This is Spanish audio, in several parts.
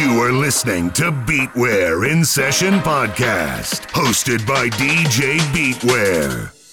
You are listening to Beatware in Session Podcast, hosted by DJ Beatware.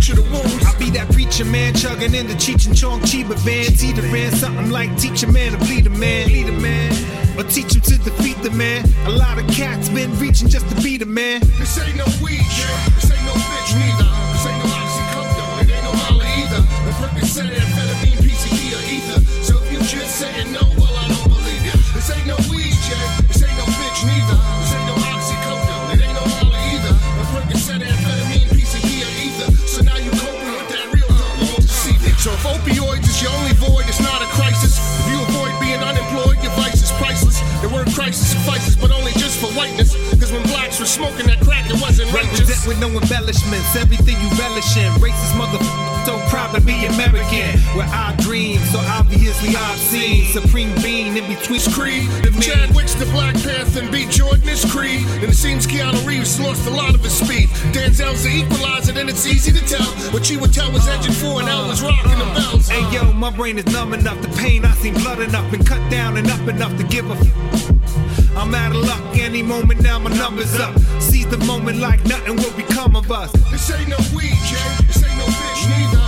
Suture the wounds. I be that preacher man chugging in the Cheech and Chong Chiba van, teetering something like teach a man to bleed a man, lead a man, or teach him to defeat the man. A lot of cats been reaching just to beat the man. This ain't no weed, yeah. This ain't no bitch neither. This ain't no oxycodone. It ain't no Molly either. The Percocet, amphetamine, PCP, or ether. So if you just saying no, well I don't believe you. This ain't no weed, yeah. Your only void, it's not a crisis. If you avoid being unemployed, your vice is priceless. The word crisis suffices, but only just for whiteness. Cause when blacks were smoking that crack, it wasn't righteous. Represent with no embellishments, everything you relish in. Racist motherfucker, so proud to be American. Where I dream, so obviously I've seen Supreme Being in between Creed. If Chadwick's the Black Panther and B. Jordan is Creed, And it seems Keanu Reeves lost a lot of his speed. Denzel's the equalizer, then it's easy to tell. What you would tell was uh, edging for and L was uh, rocking the uh. bells. Hey yo, my brain is numb enough. The pain I seen blood enough and cut down and up enough to give a. F- I'm out of luck any moment now. My number's up. Seize the moment like nothing will become of us. This ain't no weed, Jay. This ain't no bitch neither.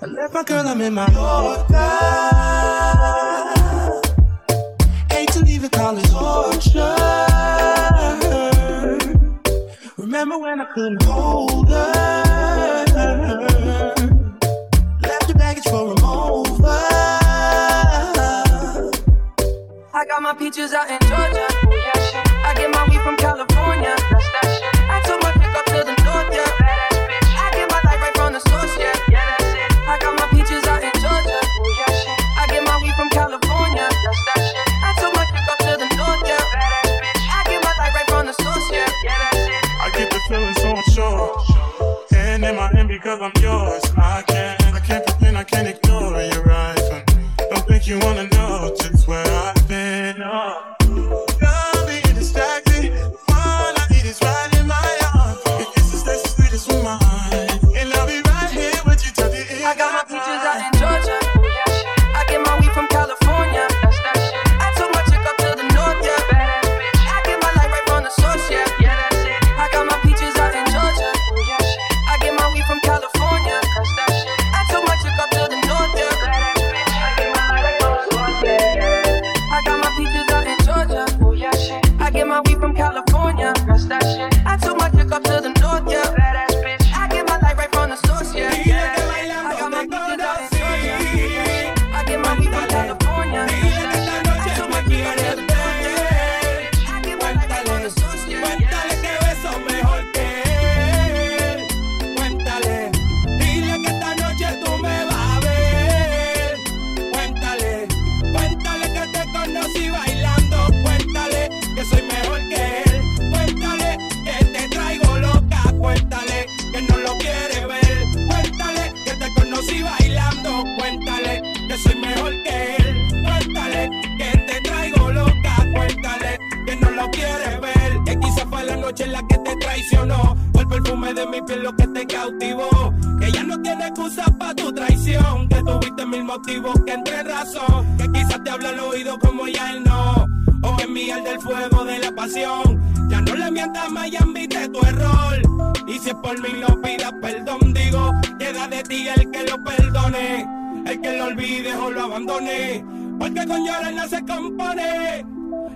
I left my girl, I'm in my Yorker. Hate to leave it, call it torture. Remember when I couldn't hold her? Left the baggage for a mover. I got my peaches out in Georgia.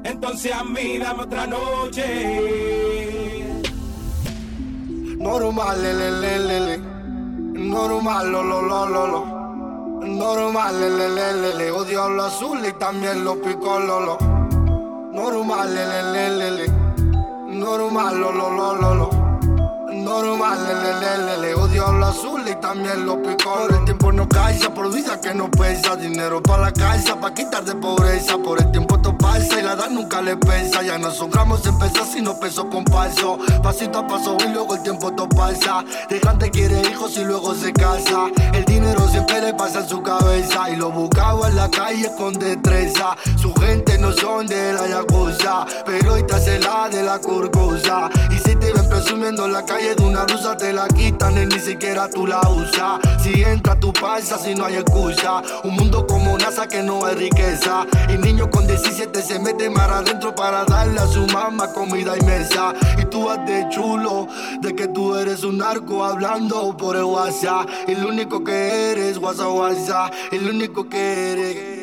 entonces a mí dame otra noche. Normal, le, le, le, le. Normal, lo, lo, lo, lo, lo. Normal, le, le, le, le, le. Odio lo azul y también lo picó, lo, lo. Normal, le, le, le, le, le. Normal, lo, lo, lo, lo, lo. Normal, le, le, le, le, le llegado la azul y también los picores. El tiempo no calza, por vida que no pesa. Dinero para la calza, pa' quitar de pobreza. Por el tiempo esto pasa y la edad nunca le pesa. Ya no son gramos en pesas, sino peso con paso. Pasito a paso y luego el tiempo esto pasa. De grande quiere hijos y luego se casa. El dinero siempre le pasa en su cabeza Y lo buscaba en la calle con destreza. Su gente no son de la yakuza Pero hoy te hace la de la curcusa. Y si te ven presumiendo en la calle de una rusa Te la quitan y ni siquiera tú la usas. Si entra tu pasa si no hay excusa. Un mundo como NASA que no es riqueza. Y niños con 17 se meten mar adentro Para darle a su mamá comida y mesa. Y tú vas de chulo De que tú eres un narco hablando por el WhatsApp. Y lo único que eres eres guasa guasa, el único que eres.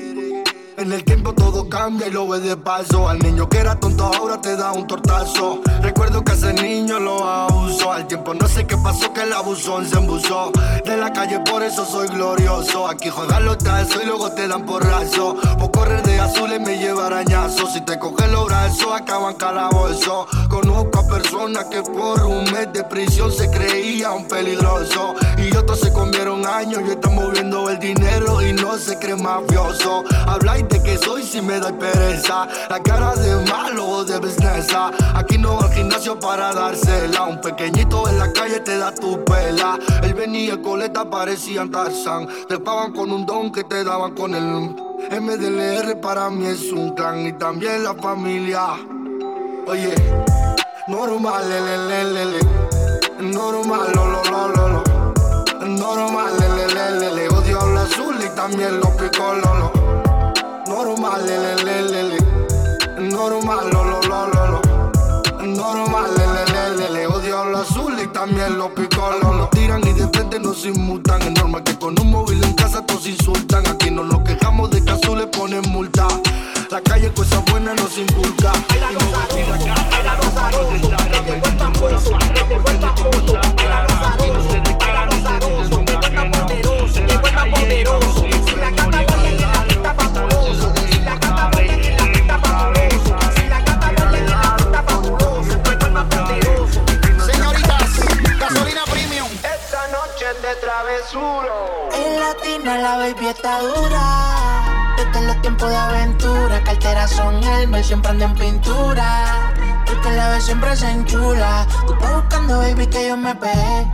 En el tiempo todo cambia y lo ves de paso. Al niño que era tonto ahora te da un tortazo. Recuerdo que ese niño lo abusó. Al tiempo no sé qué pasó que el abusón se embusó. De la calle por eso soy glorioso. Aquí juegan los tazos y luego te dan porrazo. Por correr de azul y me lleva arañazo. Si te cogen los brazos acaban calabozo. Conozco a personas que por un mes de prisión se creían peligrosos. Y otros se comieron años y están moviendo el dinero y no se creen mafioso. Habla que soy si me da pereza. La cara de malo o de business. Aquí no va al gimnasio para dársela. Un pequeñito en la calle te da tu pela. El venía coleta parecían Tarzan. Te pagan con un don que te daban con el MDLR para mí es un clan y también la familia. Oye, normal, le, le, normal, lo, lo, lo, lo, lo. Normal, le, le, le, le. Odio el azul y también los de frente nos inmutan. Es normal que con un móvil en casa todos insultan. Aquí no nos quejamos de que azul le ponen multa. La calle cosas buenas nos inculca. Siempre anda en pintura. Tú que la ves siempre se enchula. Tú estás buscando, baby, que yo me pegué.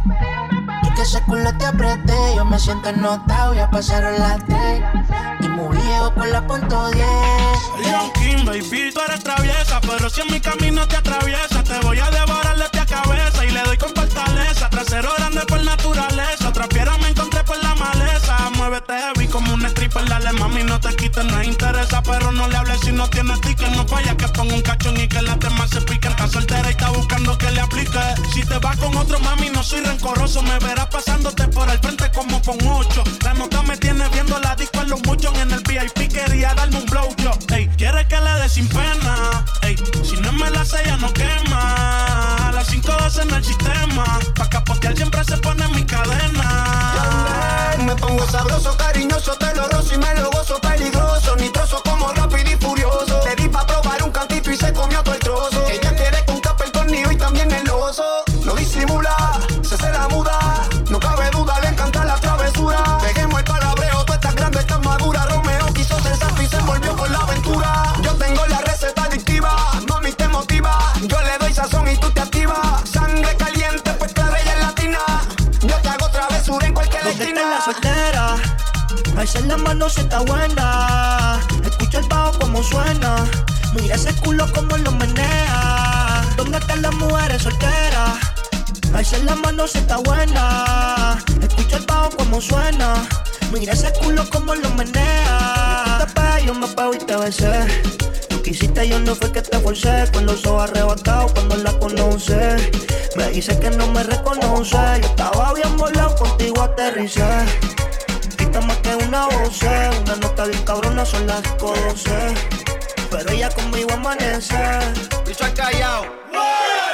Y que ese culo te apreté. Yo me siento notado, ya pasaron las tres. Y muy viejo con la punto 10. Leon King, baby, tú eres traviesa, pero si en mi camino te atraviesa, te voy a devorar de a cabeza y le doy con fortaleza. Trasero grande por naturaleza, Muévete heavy como un stripper, dale mami, no te quites, no interesa, pero no le hables si no tienes ticket. No falla que ponga un cachón y que la demás se pique. Está soltera y está buscando que le aplique. Si te vas con otro mami, no soy rencoroso, me verás pasándote por el frente como con ocho. La nota me tiene viendo la disco en los muchos en el VIP, quería darme un blow yo. Ey, quiere que le dé sin pena. Ey, si no me la sella no quema. Las 5 en el sistema. Pa' capotear siempre se pone mi cadena. Me pongo sabroso, cariñoso, te y me lo gozo peligroso. Nitroso como Alza la mano si está buena. Escucha el bajo como suena. Mira ese culo como lo menea. ¿Dónde están las mujeres solteras? Alza la mano si está buena. Escucha el bajo como suena. Mira ese culo como lo menea. Te yo me pego y te besé. Tú quisiste, yo no fue que te forcé. Con los ojos arrebatados cuando la conoce. Me dice que no me reconoce. Yo estaba bien volado, contigo aterricé. Una voz, una nota bien cabrona son las 12. Pero ella conmigo amanece. Bicho al callao.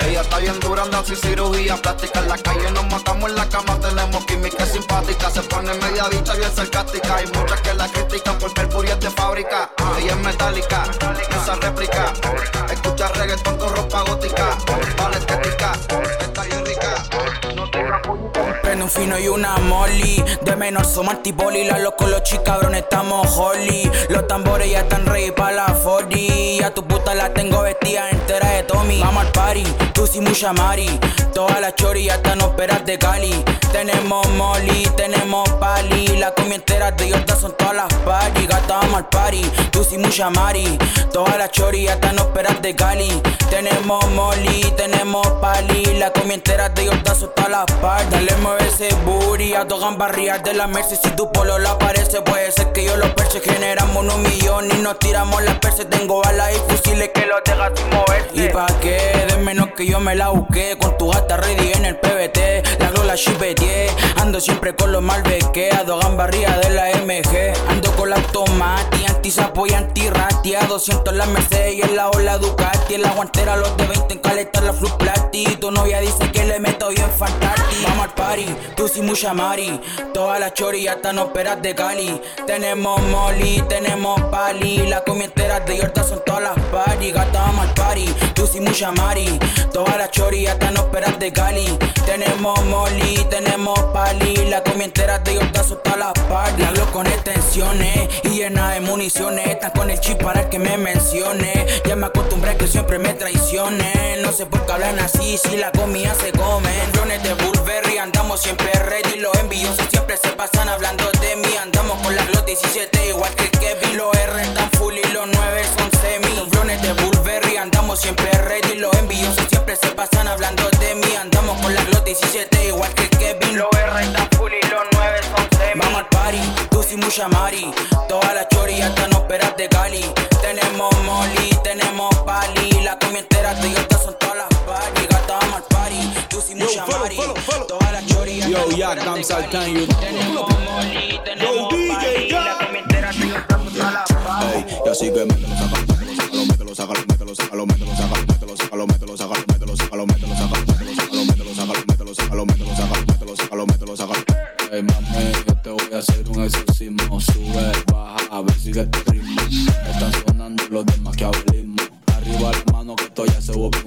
Ella está bien dura, anda sin cirugía plástica. En la calle nos matamos en la cama, tenemos química simpática. Se pone media dicha, bien sarcástica. Hay muchas que la critican porque el puri es de fábrica. Ella es metálica, usa réplica. Escucha reggaetón con ropa gótica. Vale estética, está bien Un fino y una molly. De menos somos antipoli. La loco, los chicos cabrones estamos holly. Los tambores ya están ready para la 40. A tu puta la tengo vestida entera de Tommy. Vamos al party, tú sí mucha mari. Todas las chori ya están operas de Cali. Tenemos molly, tenemos pali. La comida entera de Yorta son todas las party. Gata, vamos al party, tú sí mucha mari. Todas las chori ya están operas de Cali. Tenemos molly, tenemos pali. La comida entera de Yorta son todas las party. Dale, mueve ese booty, a dos barrias de la Mercy. Si tu polo la aparece, puede ser que yo lo perse. Generamos un millón y nos tiramos las perse. Tengo balas y fusiles que los dejas sin moverse. ¿Y pa' qué? De menos que yo me la busqué. Con tu gata ready en el PBT. La glola chipeteé. Ando siempre con los malbeque. A dos barrias de la MG. Ando con la tomati, anti-sapo y anti-rati. A 200 la Mercedes y en la ola Ducati. En la guantera los de 20 en caleta la Flux Plati. Tu novia dice que le meto bien fantástico. Vamos al party, sin mucha mari. Todas las chori hasta no esperas de Cali. Tenemos molly, tenemos pali. Las comieteras de Yorta son todas las party. Gata, vamos al party, sin mucha mari. Todas las chori hasta no esperas de Cali. Tenemos molly, tenemos pali. Las comieteras de Yorta son todas las party. Hablo con extensiones y llena de municiones. Están con el chip para que me mencione. Ya me acostumbré que siempre me traicione. No sé por qué hablan así si la comida se come. Drones de Burberry, andamos siempre ready. Los envidiosos siempre se pasan hablando de mí. Andamos con la Glot 17, igual que Kevin. Los R están full y los 9 son semi. Los de Burberry, andamos siempre ready. Los envidiosos siempre se pasan hablando de mí. Andamos con la Glot 17, igual que Kevin. Los R están full y los 9 son semi. Vamos al party, tú sin mucha mari. Todas las chori hasta no esperas de Cali. Tenemos molly, tenemos pali. La de Yorta son todas las party. Gata, vamos al party. Tú sin mucha mari. Todas las Yo, ya, Cali. you- Tenemos molly, tenemos pali. La comientera de Yorta son todas las party. Y así que mételo, sácalo, mételo, sácalo, mételo, sácalo, mételo, sácalo, mételo, sácalo, mételo, sácalo, mételo, sácalo, mételo, sácalo, mételo, sácalo, mételo, sácalo, mételo, sácalo, mételo, sácalo, mételo, sácalo. Mami, yo te voy a hacer un exorcismo. Sube, baja, a ver sigue este ritmo. Están sonando los de maquiavelismo. Arriba la mano que esto ya se vuelve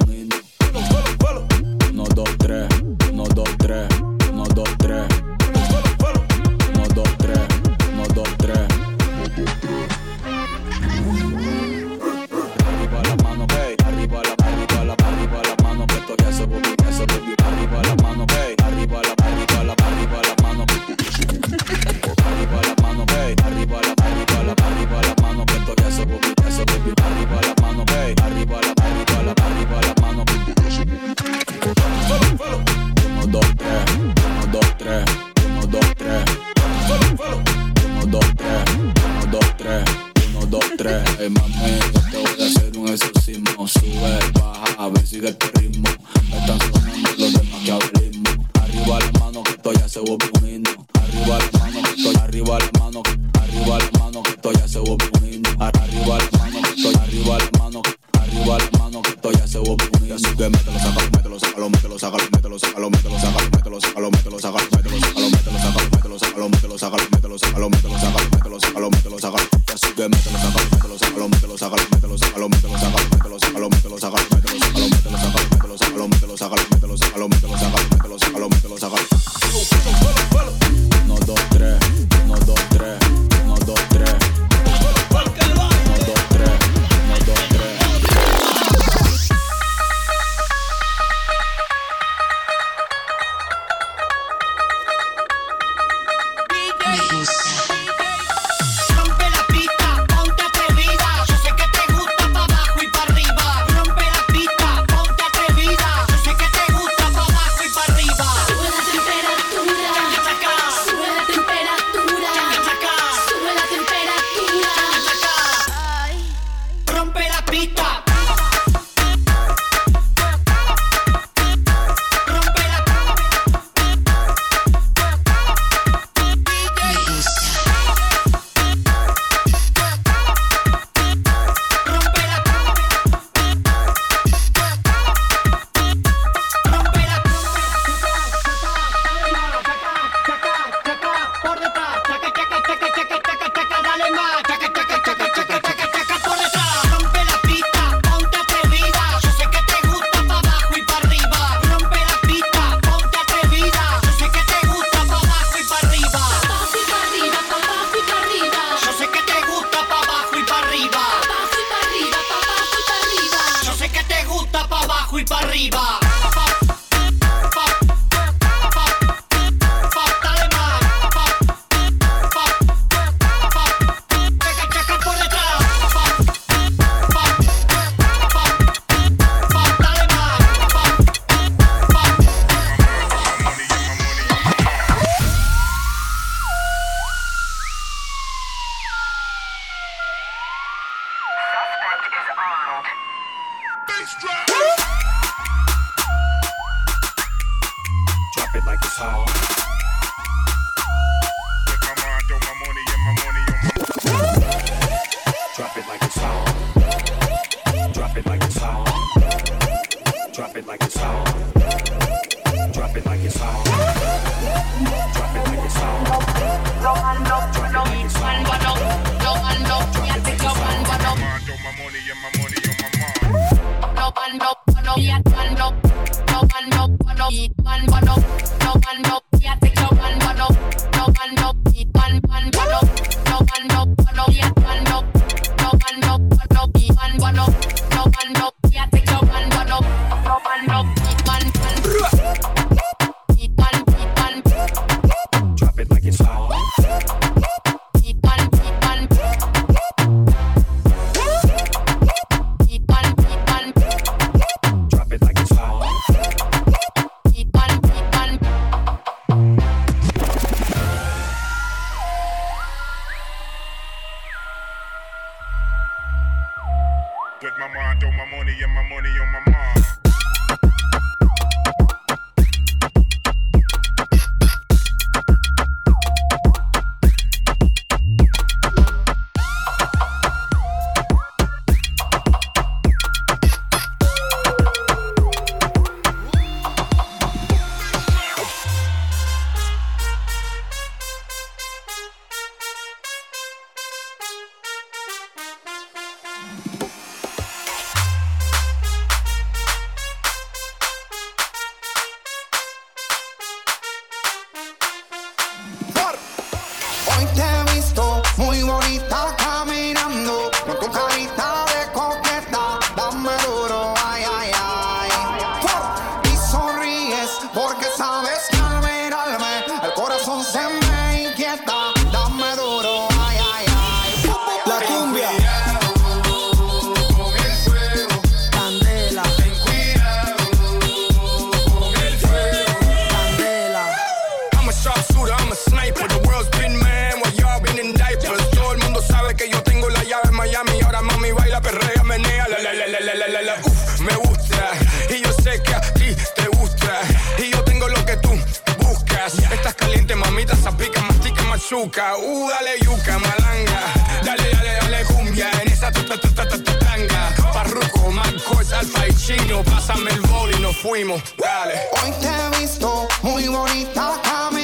bazooka, uh, dale yuca, malanga. Dale, dale, dale cumbia en esa tanga. Parruco, Marcos, Alfa y Chino, pásame el boli, nos fuimos, dale. Hoy te he visto muy bonita, camina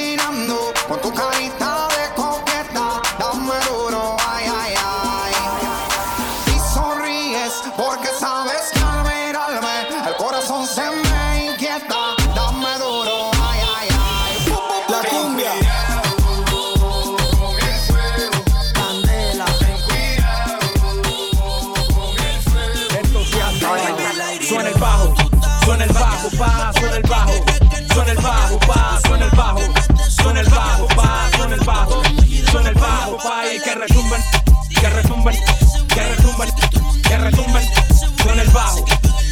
Que retumban, que retumban, que retumban, que retumban. Son el bajo,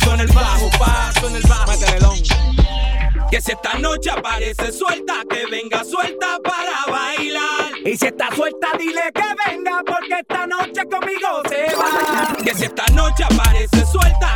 son el bajo, pa, son el bajo. Que si esta noche aparece suelta, que venga suelta para bailar. Y si está suelta, dile que venga, porque esta noche conmigo se va. Que si esta noche aparece suelta.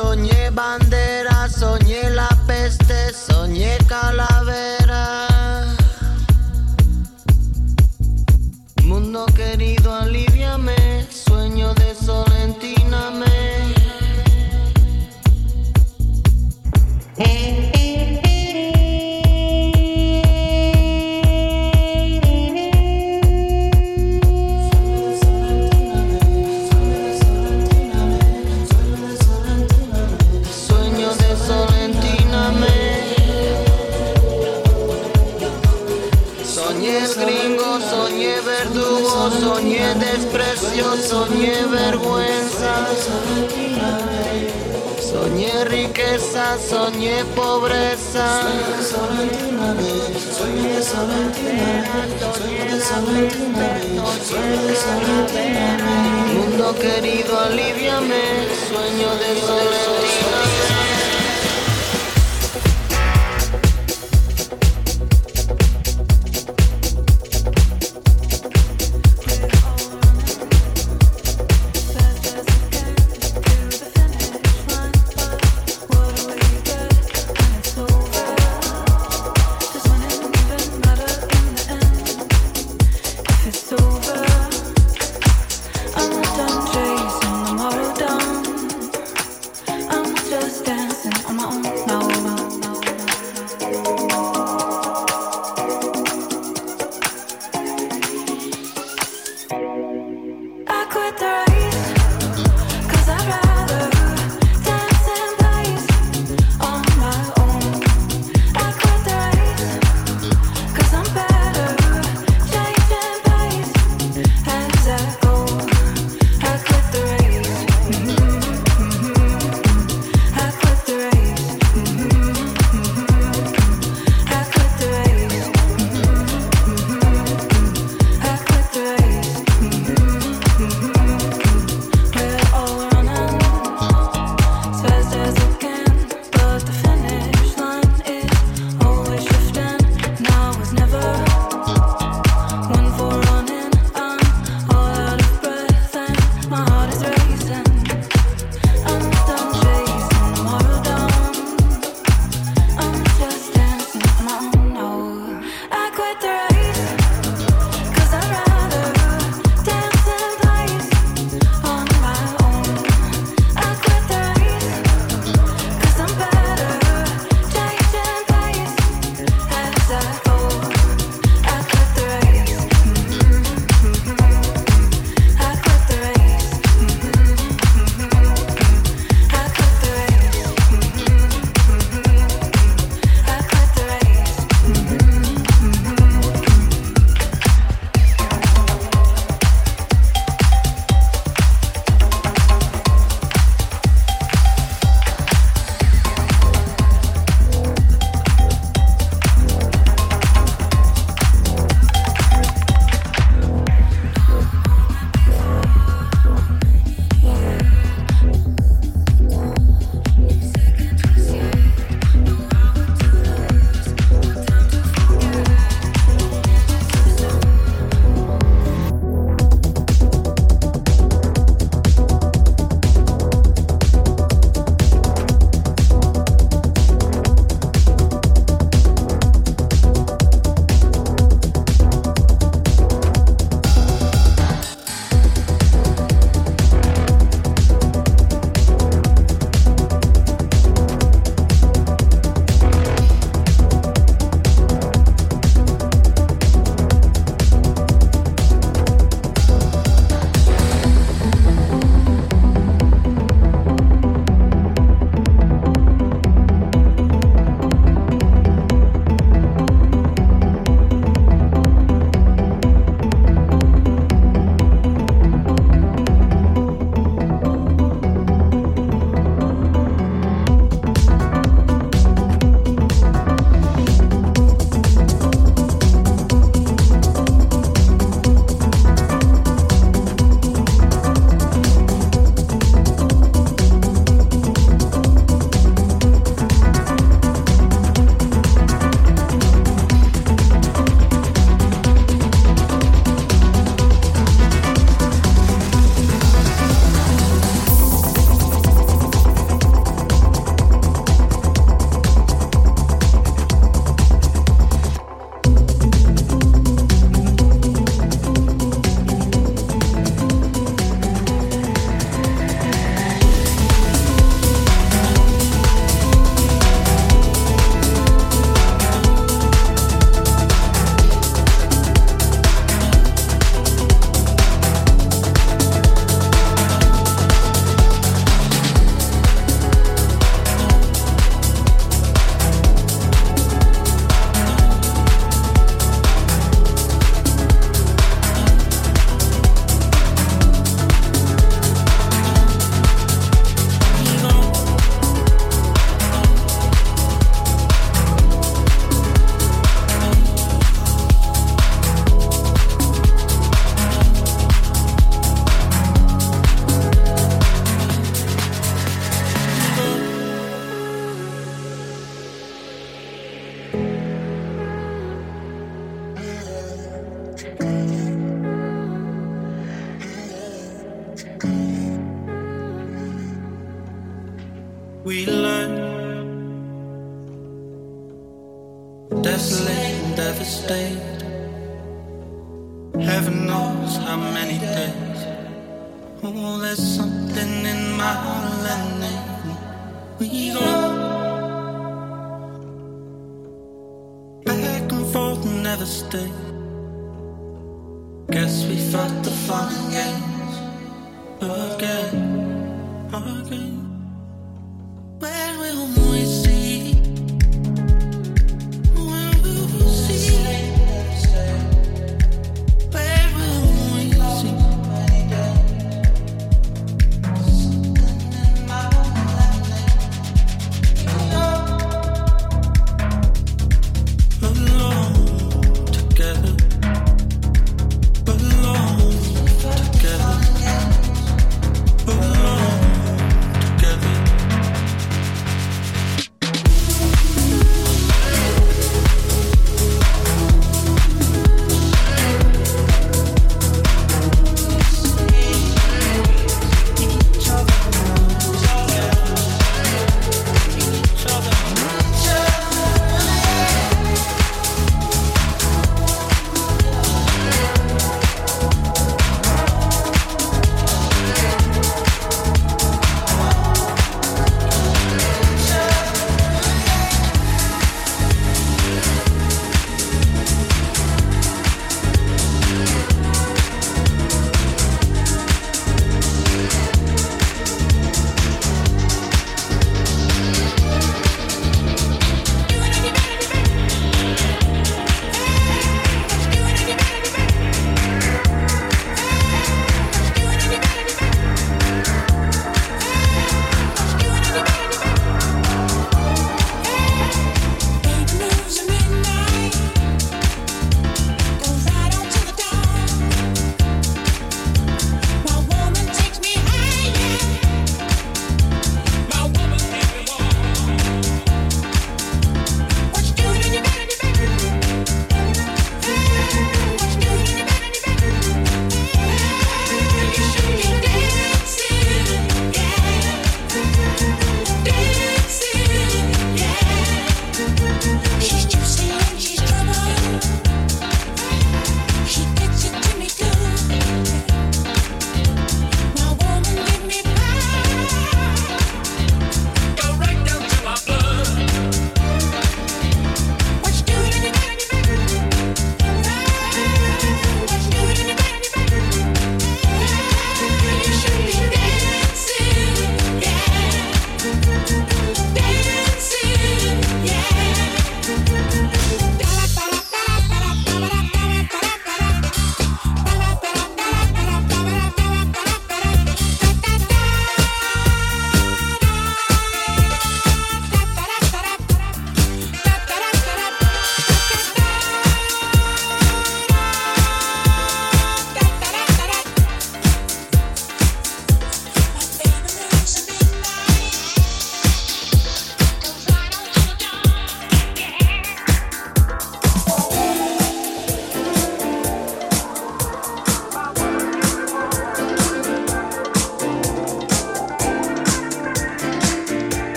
Soñé bandera, soñé la peste, soñé calavera. Riqueza, soñé pobreza. Mundo querido, aliviame, sueño de soledad.